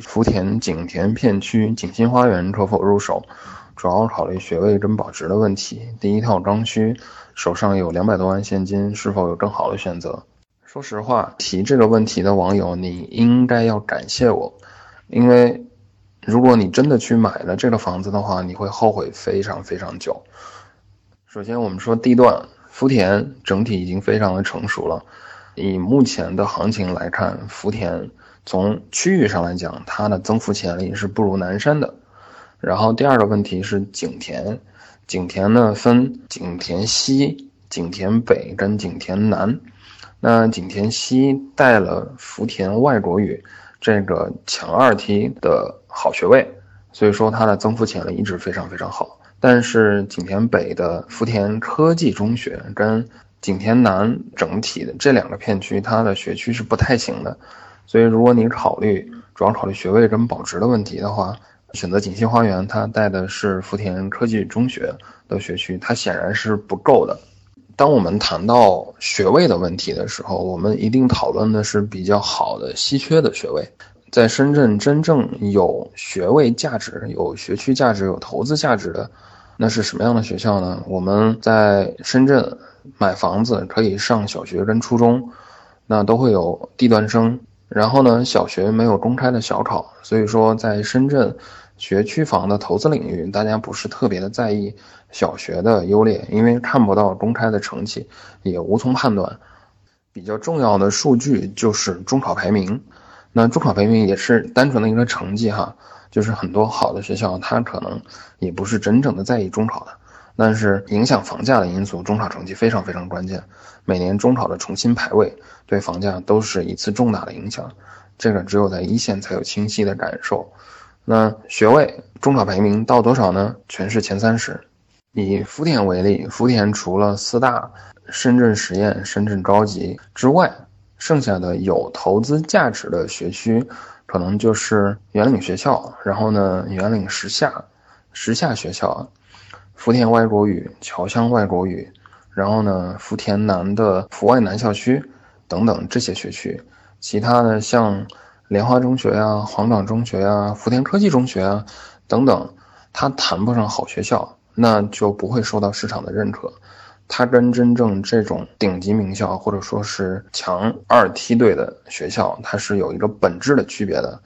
福田景田片区景新花园可否入手？主要考虑学位跟保值的问题。第一套刚需，手上有两百多万现金，是否有更好的选择？说实话，提这个问题的网友，你应该要感谢我，因为如果你真的去买了这个房子的话，你会后悔非常非常久。首先，我们说地段，福田整体已经非常的成熟了。以目前的行情来看，福田从区域上来讲，它的增幅潜力是不如南山的。然后第二个问题是景田，景田呢分景田西、景田北跟景田南。那景田西带了福田外国语这个强二梯的好学位，所以说它的增幅潜力一直非常非常好。但是景田北的福田科技中学跟景田南整体的这两个片区，它的学区是不太行的。所以如果你考虑主要考虑学位跟保值的问题的话，选择景溪花园，它带的是福田科技中学的学区，它显然是不够的。当我们谈到学位的问题的时候，我们一定讨论的是比较好的、稀缺的学位。在深圳，真正有学位价值、有学区价值、有投资价值的，那是什么样的学校呢？我们在深圳买房子可以上小学跟初中，那都会有地段生。然后呢，小学没有公开的小考，所以说在深圳。学区房的投资领域，大家不是特别的在意小学的优劣，因为看不到公开的成绩，也无从判断。比较重要的数据就是中考排名，那中考排名也是单纯的一个成绩哈，就是很多好的学校，它可能也不是真正的在意中考的，但是影响房价的因素，中考成绩非常非常关键。每年中考的重新排位，对房价都是一次重大的影响，这个只有在一线才有清晰的感受。那学位中考排名到多少呢？全市前三十。以福田为例，福田除了四大、深圳实验、深圳高级之外，剩下的有投资价值的学区，可能就是圆岭学校，然后呢，圆岭实下、实下学校，福田外国语、侨乡外国语，然后呢，福田南的福外南校区等等这些学区，其他的像。莲花中学呀，黄岗中学呀，福田科技中学啊，等等，它谈不上好学校，那就不会受到市场的认可。它跟真正这种顶级名校或者说是强二梯队的学校，它是有一个本质的区别的，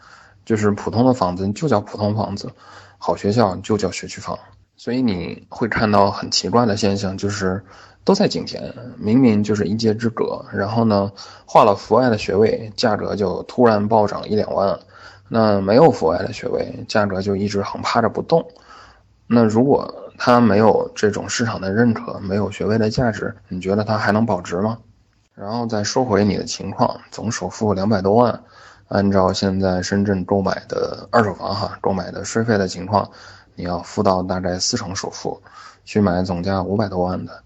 就是普通的房子就叫普通房子，好学校就叫学区房。所以你会看到很奇怪的现象，就是。都在景田，明明就是一街之隔，然后呢，画了阜外的学位，价格就突然暴涨一两万，那没有阜外的学位，价格就一直横趴着不动。那如果它没有这种市场的认可，没有学位的价值，你觉得它还能保值吗？然后再说回你的情况，总首付两百多万，按照现在深圳购买的二手房哈，购买的税费的情况，你要付到大概四成首付，去买总价五百多万的。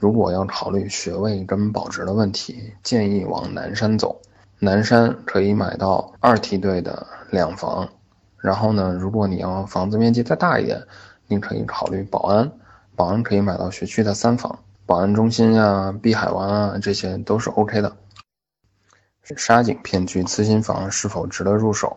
如果要考虑学位跟保值的问题，建议往南山走。南山可以买到二梯队的两房，然后呢，如果你要房子面积再大一点，您可以考虑宝安。宝安可以买到学区的三房，宝安中心呀、碧海湾啊，这些都是 OK 的。沙井片区次新房是否值得入手？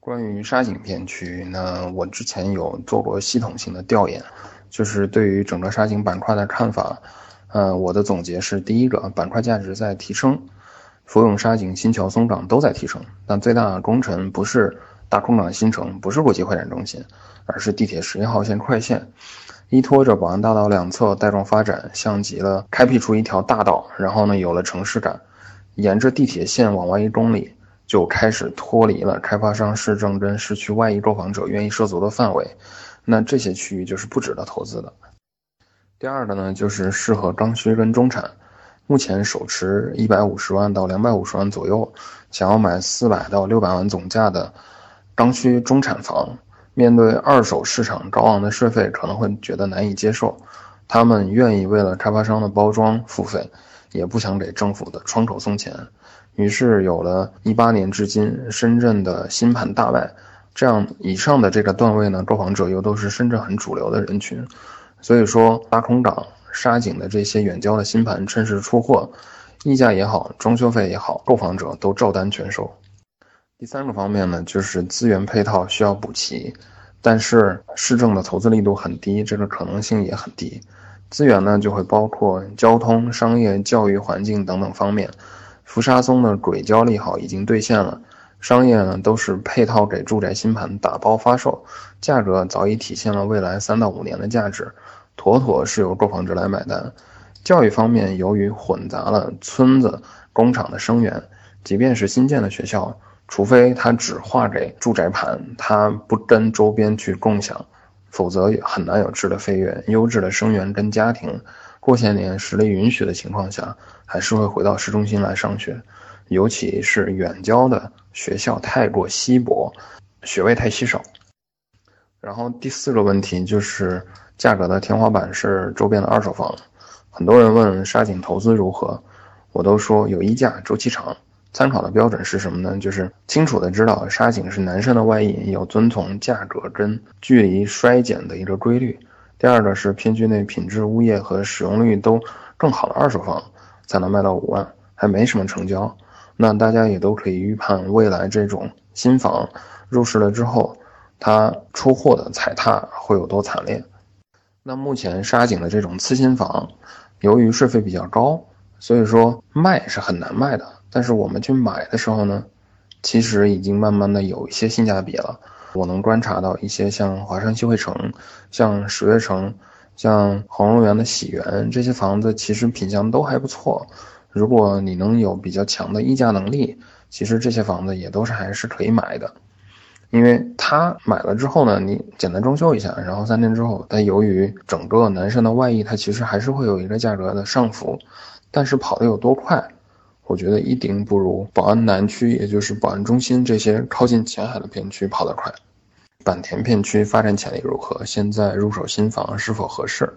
关于沙井片区呢，我之前有做过系统性的调研，就是对于整个沙井板块的看法。呃，我的总结是：第一个，板块价值在提升，福永、沙井、新桥、松岗都在提升，但最大的功臣不是大空港新城，不是国际会展中心，而是地铁十一号线快线，依托着宝安大道两侧带状发展，像极了开辟出一条大道，然后呢，有了城市感，沿着地铁线往外一公里，就开始脱离了开发商、市政跟市区外溢购房者愿意涉足的范围，那这些区域就是不值得投资的。第二个呢，就是适合刚需跟中产，目前手持一百五十万到两百五十万左右，想要买四百到六百万总价的刚需中产房，面对二手市场高昂的税费，可能会觉得难以接受。他们愿意为了开发商的包装付费，也不想给政府的窗口送钱。于是有了一八年至今深圳的新盘大卖，这样以上的这个段位呢，购房者又都是深圳很主流的人群。所以说，大空港、沙井的这些远郊的新盘趁势出货，溢价也好，装修费也好，购房者都照单全收。第三个方面呢，就是资源配套需要补齐，但是市政的投资力度很低，这个可能性也很低。资源呢，就会包括交通、商业、教育、环境等等方面。福沙松的轨交利好已经兑现了，商业呢都是配套给住宅新盘打包发售，价格早已体现了未来三到五年的价值，妥妥是由购房者来买单。教育方面，由于混杂了村子、工厂的生源，即便是新建的学校，除非它只划给住宅盘，它不跟周边去共享，否则很难有质的飞跃。优质的生源跟家庭。过些年实力允许的情况下，还是会回到市中心来上学，尤其是远郊的学校太过稀薄，学位太稀少。然后第四个问题就是价格的天花板是周边的二手房。很多人问沙井投资如何，我都说有溢价，周期长。参考的标准是什么呢？就是清楚的知道沙井是男生的外溢，要遵从价格跟距离衰减的一个规律。第二个是片区内品质、物业和使用率都更好的二手房才能卖到五万，还没什么成交。那大家也都可以预判未来这种新房入市了之后，它出货的踩踏会有多惨烈。那目前沙井的这种次新房，由于税费比较高，所以说卖是很难卖的。但是我们去买的时候呢，其实已经慢慢的有一些性价比了。我能观察到一些像华山鑫汇城、像十月城、像恒隆园的喜园这些房子，其实品相都还不错。如果你能有比较强的议价能力，其实这些房子也都是还是可以买的。因为它买了之后呢，你简单装修一下，然后三天之后，它由于整个南山的外溢，它其实还是会有一个价格的上浮，但是跑得有多快？我觉得一定不如宝安南区，也就是宝安中心这些靠近前海的片区跑得快。坂田片区发展潜力如何？现在入手新房是否合适？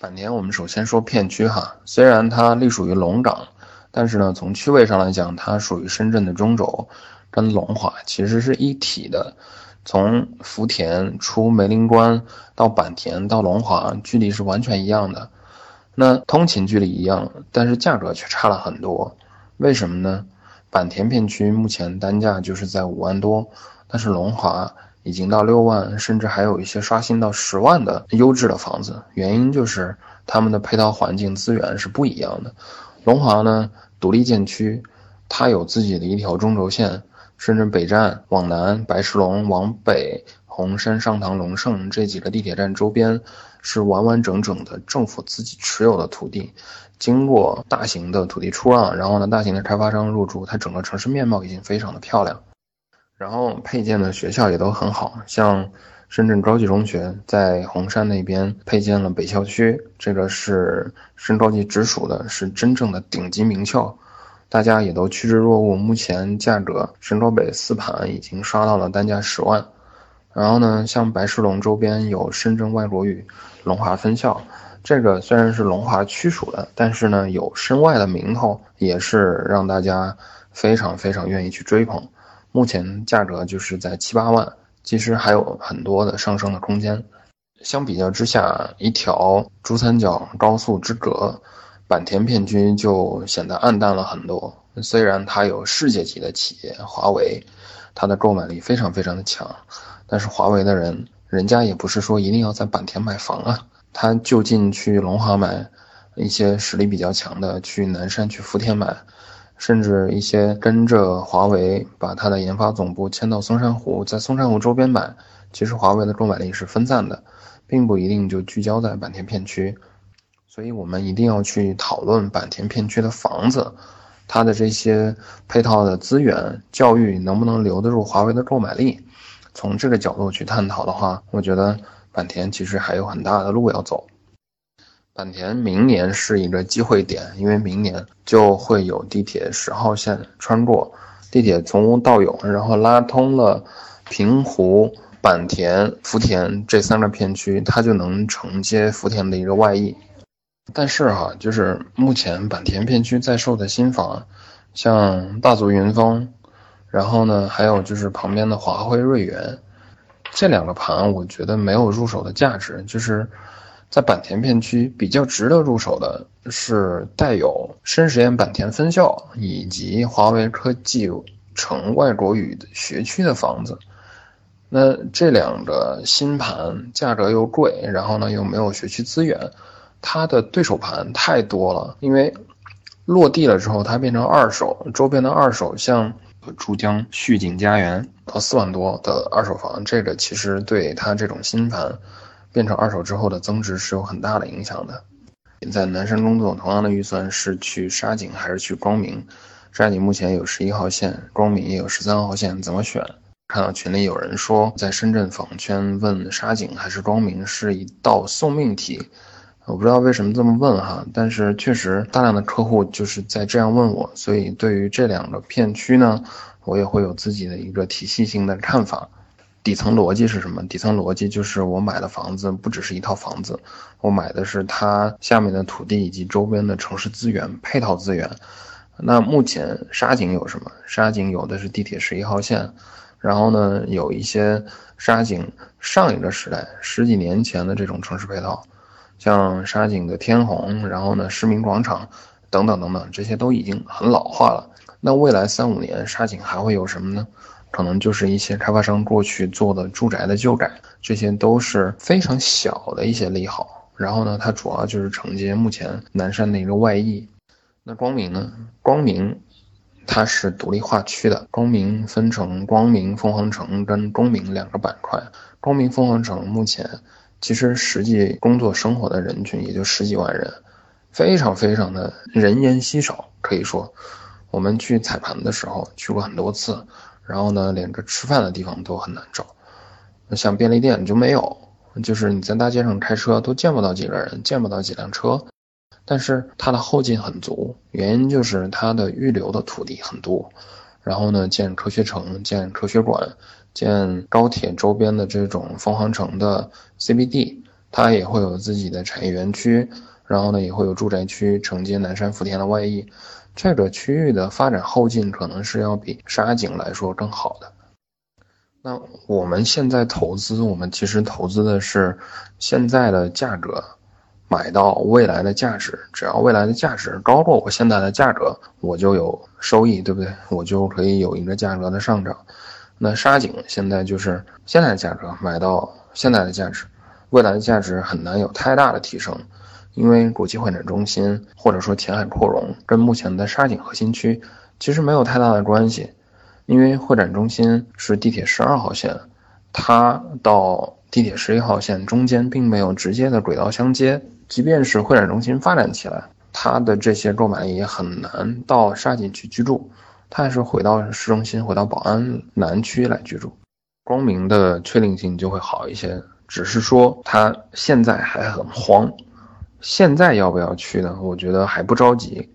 坂田，我们首先说片区哈，虽然它隶属于龙岗，但是呢，从区位上来讲，它属于深圳的中轴，跟龙华其实是一体的。从福田出梅林关到坂田到龙华，距离是完全一样的。那通勤距离一样，但是价格却差了很多。为什么呢？坂田片区目前单价就是在五万多，但是龙华已经到六万，甚至还有一些刷新到十万的优质的房子。原因就是他们的配套环境资源是不一样的。龙华呢，独立建区，它有自己的一条中轴线，深圳北站往南，白石龙往北，红山、上塘、龙盛这几个地铁站周边是完完整整的政府自己持有的土地。经过大型的土地出让，然后呢，大型的开发商入驻，它整个城市面貌已经非常的漂亮。然后配建的学校也都很好，像深圳高级中学在红山那边配建了北校区，这个是深高级直属的，是真正的顶级名校，大家也都趋之若鹜。目前价格深高北四盘已经刷到了单价十万。然后呢，像白石龙周边有深圳外国语龙华分校。这个虽然是龙华区属的，但是呢有深外的名头，也是让大家非常非常愿意去追捧。目前价格就是在七八万，其实还有很多的上升的空间。相比较之下，一条珠三角高速之隔，坂田片区就显得暗淡了很多。虽然它有世界级的企业华为，它的购买力非常非常的强，但是华为的人，人家也不是说一定要在坂田买房啊。他就近去龙华买，一些实力比较强的去南山、去福田买，甚至一些跟着华为把他的研发总部迁到松山湖，在松山湖周边买。其实华为的购买力是分散的，并不一定就聚焦在坂田片区。所以我们一定要去讨论坂田片区的房子，它的这些配套的资源、教育能不能留得住华为的购买力。从这个角度去探讨的话，我觉得。坂田其实还有很大的路要走。坂田明年是一个机会点，因为明年就会有地铁十号线穿过，地铁从无到有，然后拉通了平湖、坂田、福田这三个片区，它就能承接福田的一个外溢。但是哈，就是目前坂田片区在售的新房，像大足云峰，然后呢，还有就是旁边的华辉瑞园。这两个盘我觉得没有入手的价值，就是在坂田片区比较值得入手的是带有深实验坂田分校以及华为科技城外国语的学区的房子。那这两个新盘价格又贵，然后呢又没有学区资源，它的对手盘太多了。因为落地了之后，它变成二手，周边的二手像珠江旭景家园到四万多的二手房，这个其实对它这种新盘变成二手之后的增值是有很大的影响的。在南山工作，同样的预算是去沙井还是去光明？沙井目前有十一号线，光明也有十三号线，怎么选？看到群里有人说，在深圳房圈问沙井还是光明是一道送命题，我不知道为什么这么问哈，但是确实大量的客户就是在这样问我，所以对于这两个片区呢，我也会有自己的一个体系性的看法。底层逻辑是什么？底层逻辑就是我买的房子不只是一套房子，我买的是它下面的土地以及周边的城市资源、配套资源。那目前沙井有什么？沙井有的是地铁十一号线。然后呢，有一些沙井上一个时代十几年前的这种城市配套，像沙井的天虹，然后呢市民广场等等等等，这些都已经很老化了。那未来三五年沙井还会有什么呢？可能就是一些开发商过去做的住宅的旧改，这些都是非常小的一些利好。然后呢，它主要就是承接目前南山的一个外溢。那光明呢？光明。它是独立划区的，光明分成光明凤凰城跟光明两个板块。光明凤凰城目前其实实际工作生活的人群也就十几万人，非常非常的人烟稀少。可以说，我们去踩盘的时候去过很多次，然后呢，连个吃饭的地方都很难找。像便利店就没有，就是你在大街上开车都见不到几个人，见不到几辆车。但是它的后劲很足，原因就是它的预留的土地很多，然后呢，建科学城、建科学馆、建高铁周边的这种凤凰城的 CBD，它也会有自己的产业园区，然后呢，也会有住宅区承接南山福田的外溢，这个区域的发展后劲可能是要比沙井来说更好的。那我们现在投资，我们其实投资的是现在的价格。买到未来的价值，只要未来的价值高过我现在的价格，我就有收益，对不对？我就可以有一个价格的上涨。那沙井现在就是现在的价格买到现在的价值，未来的价值很难有太大的提升，因为国际会展中心或者说前海扩容跟目前的沙井核心区其实没有太大的关系，因为会展中心是地铁十二号线，它到地铁十一号线中间并没有直接的轨道相接。即便是会展中心发展起来，它的这些购买力也很难到沙井去居住，他还是回到市中心，回到宝安南区来居住。光明的确定性就会好一些，只是说他现在还很慌。现在要不要去呢？我觉得还不着急，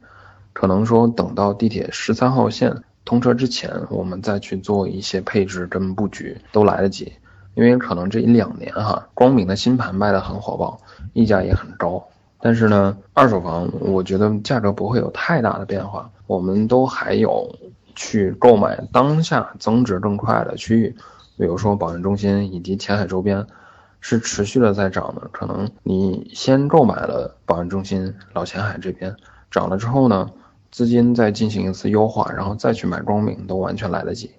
可能说等到地铁十三号线通车之前，我们再去做一些配置跟布局都来得及。因为可能这一两年哈，光明的新盘卖的很火爆，溢价也很高。但是呢，二手房我觉得价格不会有太大的变化。我们都还有去购买当下增值更快的区域，比如说宝安中心以及前海周边，是持续的在涨的。可能你先购买了宝安中心、老前海这边涨了之后呢，资金再进行一次优化，然后再去买光明都完全来得及。